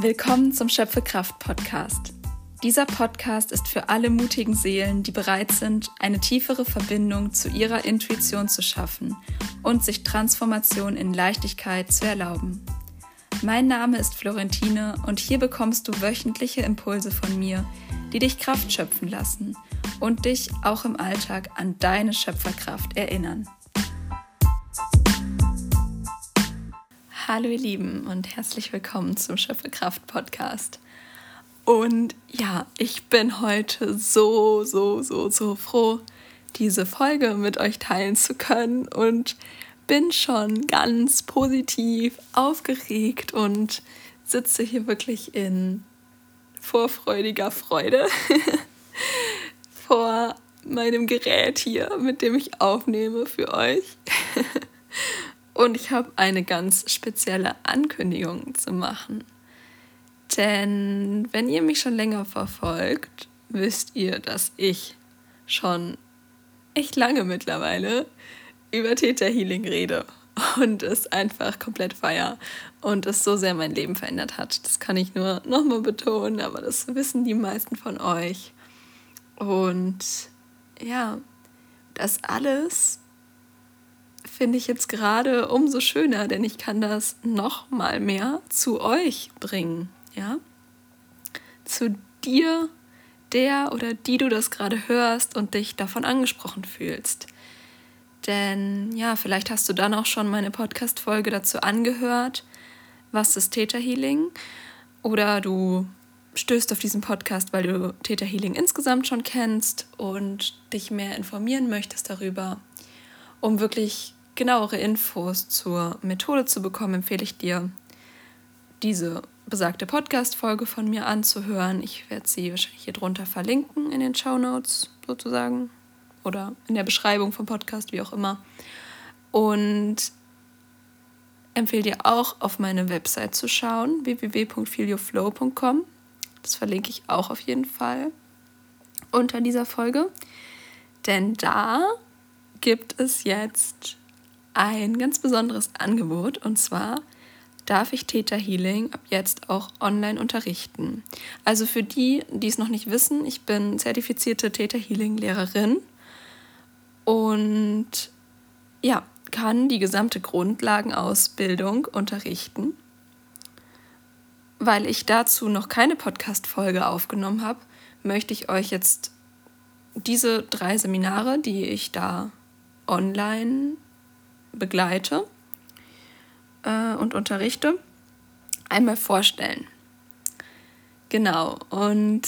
Willkommen zum Schöpfekraft Podcast. Dieser Podcast ist für alle mutigen Seelen, die bereit sind, eine tiefere Verbindung zu ihrer Intuition zu schaffen und sich Transformation in Leichtigkeit zu erlauben. Mein Name ist Florentine und hier bekommst du wöchentliche Impulse von mir, die dich Kraft schöpfen lassen und dich auch im Alltag an deine Schöpferkraft erinnern. Hallo ihr Lieben und herzlich willkommen zum Schöpferkraft Podcast. Und ja, ich bin heute so, so, so, so froh, diese Folge mit euch teilen zu können und bin schon ganz positiv aufgeregt und sitze hier wirklich in vorfreudiger Freude vor meinem Gerät hier, mit dem ich aufnehme für euch. Und ich habe eine ganz spezielle Ankündigung zu machen. Denn wenn ihr mich schon länger verfolgt, wisst ihr, dass ich schon echt lange mittlerweile über Theta Healing rede und es einfach komplett feier und es so sehr mein Leben verändert hat. Das kann ich nur nochmal betonen, aber das wissen die meisten von euch. Und ja, das alles finde ich jetzt gerade umso schöner, denn ich kann das noch mal mehr zu euch bringen, ja? Zu dir, der oder die du das gerade hörst und dich davon angesprochen fühlst. Denn ja, vielleicht hast du dann auch schon meine Podcast Folge dazu angehört, was ist Theta Healing oder du stößt auf diesen Podcast, weil du Theta Healing insgesamt schon kennst und dich mehr informieren möchtest darüber, um wirklich genauere Infos zur Methode zu bekommen, empfehle ich dir, diese besagte Podcast-Folge von mir anzuhören. Ich werde sie wahrscheinlich hier drunter verlinken in den Show Notes sozusagen oder in der Beschreibung vom Podcast, wie auch immer. Und empfehle dir auch auf meine Website zu schauen, www.filioflow.com. Das verlinke ich auch auf jeden Fall unter dieser Folge. Denn da gibt es jetzt ein ganz besonderes Angebot und zwar darf ich Theta Healing ab jetzt auch online unterrichten. Also für die, die es noch nicht wissen, ich bin zertifizierte Theta Healing Lehrerin und ja, kann die gesamte Grundlagenausbildung unterrichten. Weil ich dazu noch keine Podcast-Folge aufgenommen habe, möchte ich euch jetzt diese drei Seminare, die ich da online begleite äh, und unterrichte, einmal vorstellen. Genau, und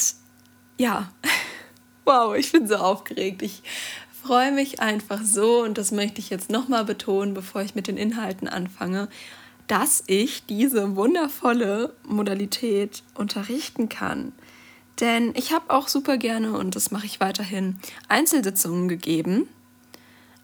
ja, wow, ich bin so aufgeregt. Ich freue mich einfach so und das möchte ich jetzt nochmal betonen, bevor ich mit den Inhalten anfange, dass ich diese wundervolle Modalität unterrichten kann. Denn ich habe auch super gerne, und das mache ich weiterhin, Einzelsitzungen gegeben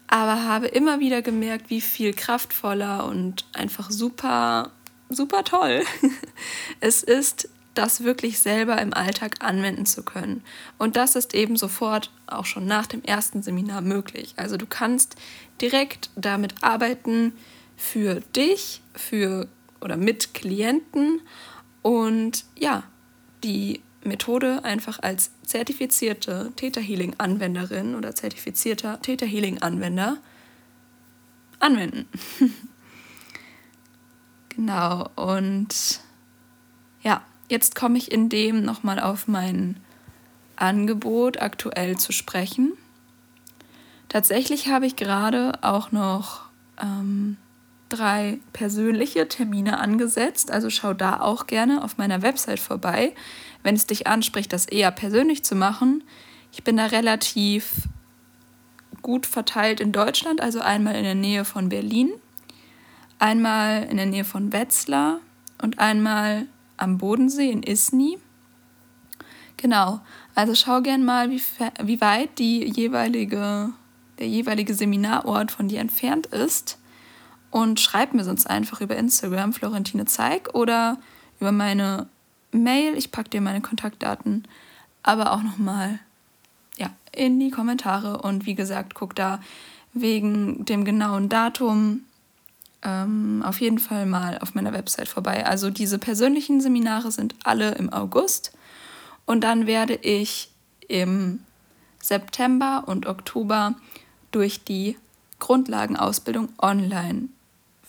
aber habe immer wieder gemerkt, wie viel kraftvoller und einfach super, super toll es ist, das wirklich selber im Alltag anwenden zu können. Und das ist eben sofort auch schon nach dem ersten Seminar möglich. Also du kannst direkt damit arbeiten für dich, für oder mit Klienten und ja, die Methode einfach als zertifizierte Theta Healing Anwenderin oder zertifizierter Theta Healing Anwender anwenden. genau, und ja, jetzt komme ich in dem nochmal auf mein Angebot aktuell zu sprechen. Tatsächlich habe ich gerade auch noch ähm, drei persönliche Termine angesetzt. Also schau da auch gerne auf meiner Website vorbei, wenn es dich anspricht, das eher persönlich zu machen. Ich bin da relativ gut verteilt in Deutschland, also einmal in der Nähe von Berlin, einmal in der Nähe von Wetzlar und einmal am Bodensee in Isny. Genau, also schau gern mal, wie, wie weit die jeweilige, der jeweilige Seminarort von dir entfernt ist und schreib mir sonst einfach über Instagram Florentine Zeig oder über meine Mail. Ich packe dir meine Kontaktdaten aber auch nochmal ja, in die Kommentare. Und wie gesagt, guck da wegen dem genauen Datum ähm, auf jeden Fall mal auf meiner Website vorbei. Also diese persönlichen Seminare sind alle im August und dann werde ich im September und Oktober durch die Grundlagenausbildung online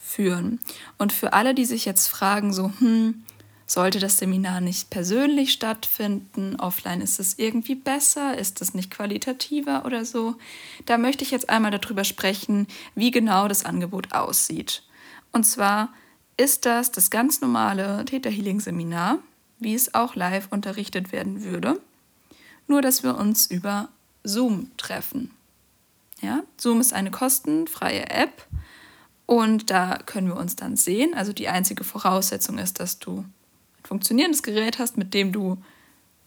führen. Und für alle, die sich jetzt fragen, so, hm, sollte das Seminar nicht persönlich stattfinden, offline ist es irgendwie besser, ist es nicht qualitativer oder so, da möchte ich jetzt einmal darüber sprechen, wie genau das Angebot aussieht. Und zwar ist das das ganz normale Theta Healing Seminar, wie es auch live unterrichtet werden würde, nur dass wir uns über Zoom treffen. Ja, Zoom ist eine kostenfreie App und da können wir uns dann sehen. Also die einzige Voraussetzung ist, dass du ein funktionierendes Gerät hast, mit dem du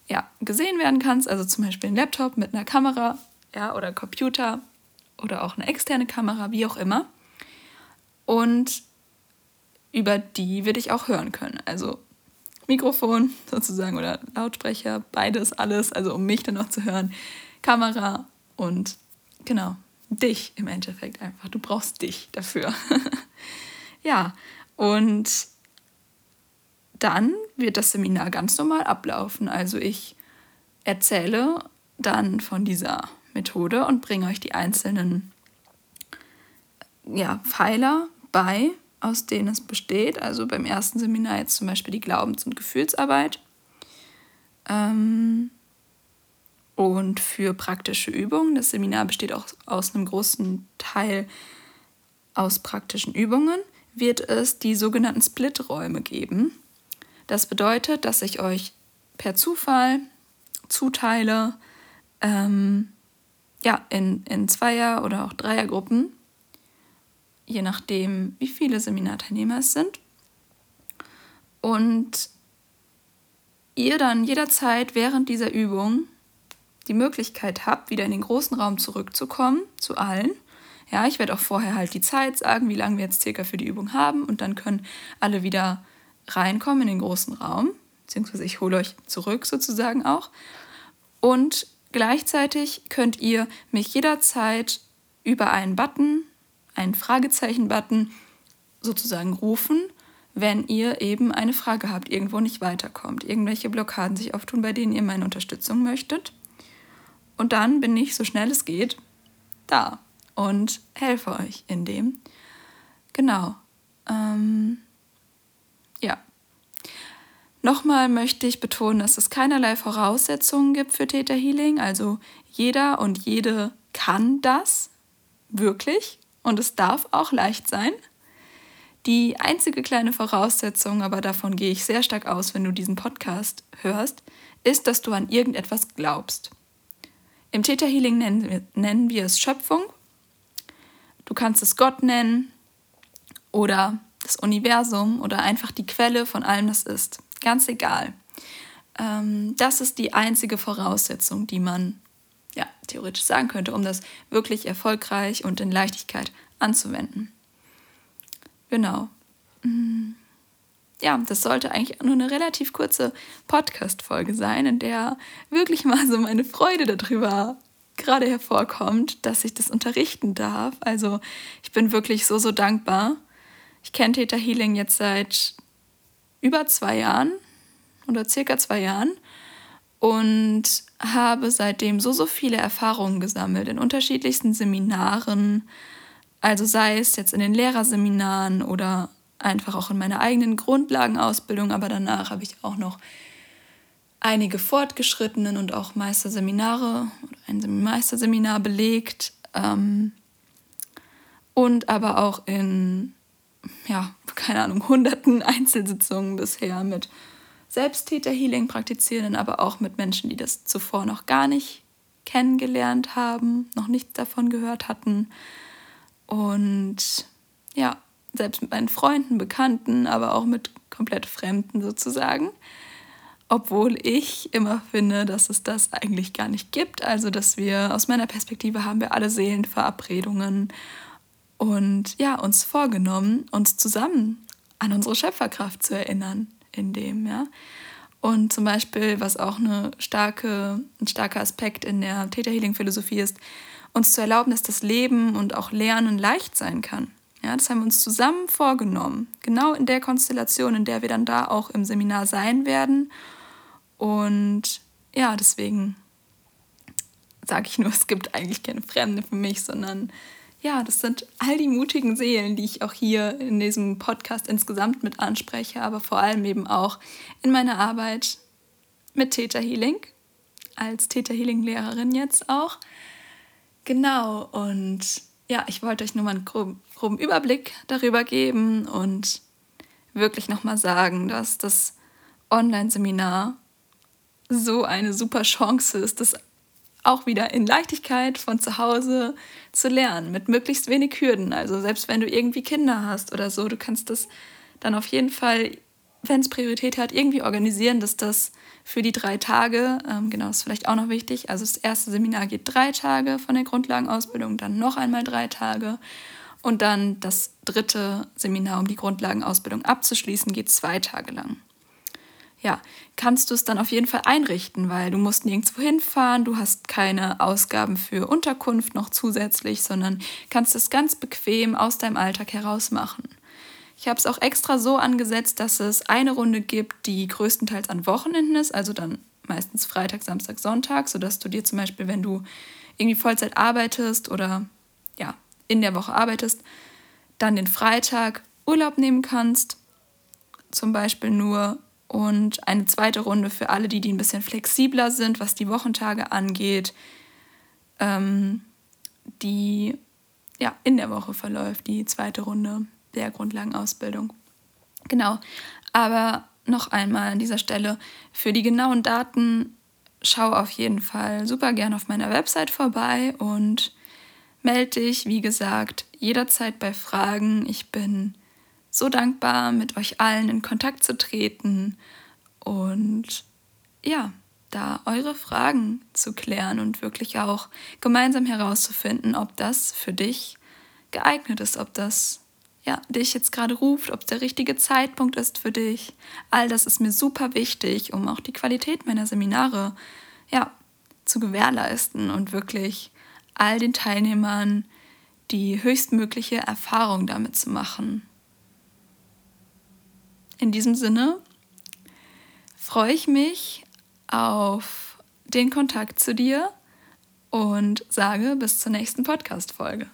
ja, gesehen werden kannst. Also zum Beispiel ein Laptop mit einer Kamera ja, oder Computer oder auch eine externe Kamera, wie auch immer. Und über die wir dich auch hören können. Also Mikrofon sozusagen oder Lautsprecher, beides, alles, also um mich dann auch zu hören. Kamera und genau, dich im Endeffekt einfach. Du brauchst dich dafür. ja, und dann wird das Seminar ganz normal ablaufen. Also ich erzähle dann von dieser Methode und bringe euch die einzelnen ja, Pfeiler bei, aus denen es besteht. Also beim ersten Seminar jetzt zum Beispiel die Glaubens- und Gefühlsarbeit. Ähm, und für praktische Übungen. Das Seminar besteht auch aus einem großen Teil aus praktischen Übungen. Wird es die sogenannten Split-Räume geben. Das bedeutet, dass ich euch per Zufall zuteile, ähm, ja, in, in Zweier- oder auch Dreiergruppen, je nachdem, wie viele Seminarteilnehmer es sind. Und ihr dann jederzeit während dieser Übung die Möglichkeit habt, wieder in den großen Raum zurückzukommen, zu allen. Ja, ich werde auch vorher halt die Zeit sagen, wie lange wir jetzt circa für die Übung haben und dann können alle wieder reinkommen in den großen Raum, beziehungsweise ich hole euch zurück sozusagen auch. Und gleichzeitig könnt ihr mich jederzeit über einen Button, einen Fragezeichen-Button sozusagen rufen, wenn ihr eben eine Frage habt, irgendwo nicht weiterkommt, irgendwelche Blockaden sich auftun, bei denen ihr meine Unterstützung möchtet. Und dann bin ich, so schnell es geht, da und helfe euch in dem. Genau. Ähm, ja. Nochmal möchte ich betonen, dass es keinerlei Voraussetzungen gibt für Theta Healing. Also jeder und jede kann das wirklich und es darf auch leicht sein. Die einzige kleine Voraussetzung, aber davon gehe ich sehr stark aus, wenn du diesen Podcast hörst, ist, dass du an irgendetwas glaubst. Im Theta Healing nennen wir, nennen wir es Schöpfung. Du kannst es Gott nennen oder das Universum oder einfach die Quelle von allem, das ist. Ganz egal. Ähm, das ist die einzige Voraussetzung, die man ja, theoretisch sagen könnte, um das wirklich erfolgreich und in Leichtigkeit anzuwenden. Genau. Mm ja, das sollte eigentlich nur eine relativ kurze Podcast-Folge sein, in der wirklich mal so meine Freude darüber gerade hervorkommt, dass ich das unterrichten darf. Also ich bin wirklich so, so dankbar. Ich kenne Theta Healing jetzt seit über zwei Jahren oder circa zwei Jahren und habe seitdem so, so viele Erfahrungen gesammelt in unterschiedlichsten Seminaren. Also sei es jetzt in den Lehrerseminaren oder einfach auch in meiner eigenen Grundlagenausbildung, aber danach habe ich auch noch einige fortgeschrittenen und auch Meisterseminare oder ein Meisterseminar belegt ähm, und aber auch in, ja, keine Ahnung, hunderten Einzelsitzungen bisher mit Selbsttäter-Healing praktizierenden, aber auch mit Menschen, die das zuvor noch gar nicht kennengelernt haben, noch nichts davon gehört hatten. Und ja, selbst mit meinen Freunden, Bekannten, aber auch mit komplett Fremden sozusagen. Obwohl ich immer finde, dass es das eigentlich gar nicht gibt. Also, dass wir aus meiner Perspektive haben wir alle Seelenverabredungen und ja, uns vorgenommen, uns zusammen an unsere Schöpferkraft zu erinnern, in dem, ja. Und zum Beispiel, was auch eine starke, ein starker Aspekt in der Theta Healing Philosophie ist, uns zu erlauben, dass das Leben und auch Lernen leicht sein kann. Ja, das haben wir uns zusammen vorgenommen. Genau in der Konstellation, in der wir dann da auch im Seminar sein werden. Und ja, deswegen sage ich nur, es gibt eigentlich keine Fremde für mich, sondern ja, das sind all die mutigen Seelen, die ich auch hier in diesem Podcast insgesamt mit anspreche, aber vor allem eben auch in meiner Arbeit mit Theta Healing, als Theta Healing Lehrerin jetzt auch. Genau, und ja, ich wollte euch nur mal einen groben, groben Überblick darüber geben und wirklich nochmal sagen, dass das Online-Seminar so eine super Chance ist, das auch wieder in Leichtigkeit von zu Hause zu lernen, mit möglichst wenig Hürden. Also selbst wenn du irgendwie Kinder hast oder so, du kannst das dann auf jeden Fall, wenn es Priorität hat, irgendwie organisieren, dass das für die drei Tage, ähm, genau, ist vielleicht auch noch wichtig. Also das erste Seminar geht drei Tage von der Grundlagenausbildung, dann noch einmal drei Tage. Und dann das dritte Seminar, um die Grundlagenausbildung abzuschließen, geht zwei Tage lang ja, kannst du es dann auf jeden Fall einrichten, weil du musst nirgendwo hinfahren, du hast keine Ausgaben für Unterkunft noch zusätzlich, sondern kannst es ganz bequem aus deinem Alltag heraus machen. Ich habe es auch extra so angesetzt, dass es eine Runde gibt, die größtenteils an Wochenenden ist, also dann meistens Freitag, Samstag, Sonntag, sodass du dir zum Beispiel, wenn du irgendwie Vollzeit arbeitest oder ja, in der Woche arbeitest, dann den Freitag Urlaub nehmen kannst, zum Beispiel nur. Und eine zweite Runde für alle, die, die ein bisschen flexibler sind, was die Wochentage angeht, ähm, die ja, in der Woche verläuft, die zweite Runde der Grundlagenausbildung. Genau, aber noch einmal an dieser Stelle, für die genauen Daten schau auf jeden Fall super gern auf meiner Website vorbei und melde dich, wie gesagt, jederzeit bei Fragen. Ich bin so dankbar, mit euch allen in Kontakt zu treten und ja, da eure Fragen zu klären und wirklich auch gemeinsam herauszufinden, ob das für dich geeignet ist, ob das ja, dich jetzt gerade ruft, ob der richtige Zeitpunkt ist für dich. All das ist mir super wichtig, um auch die Qualität meiner Seminare ja, zu gewährleisten und wirklich all den Teilnehmern die höchstmögliche Erfahrung damit zu machen. In diesem Sinne freue ich mich auf den Kontakt zu dir und sage bis zur nächsten Podcast-Folge.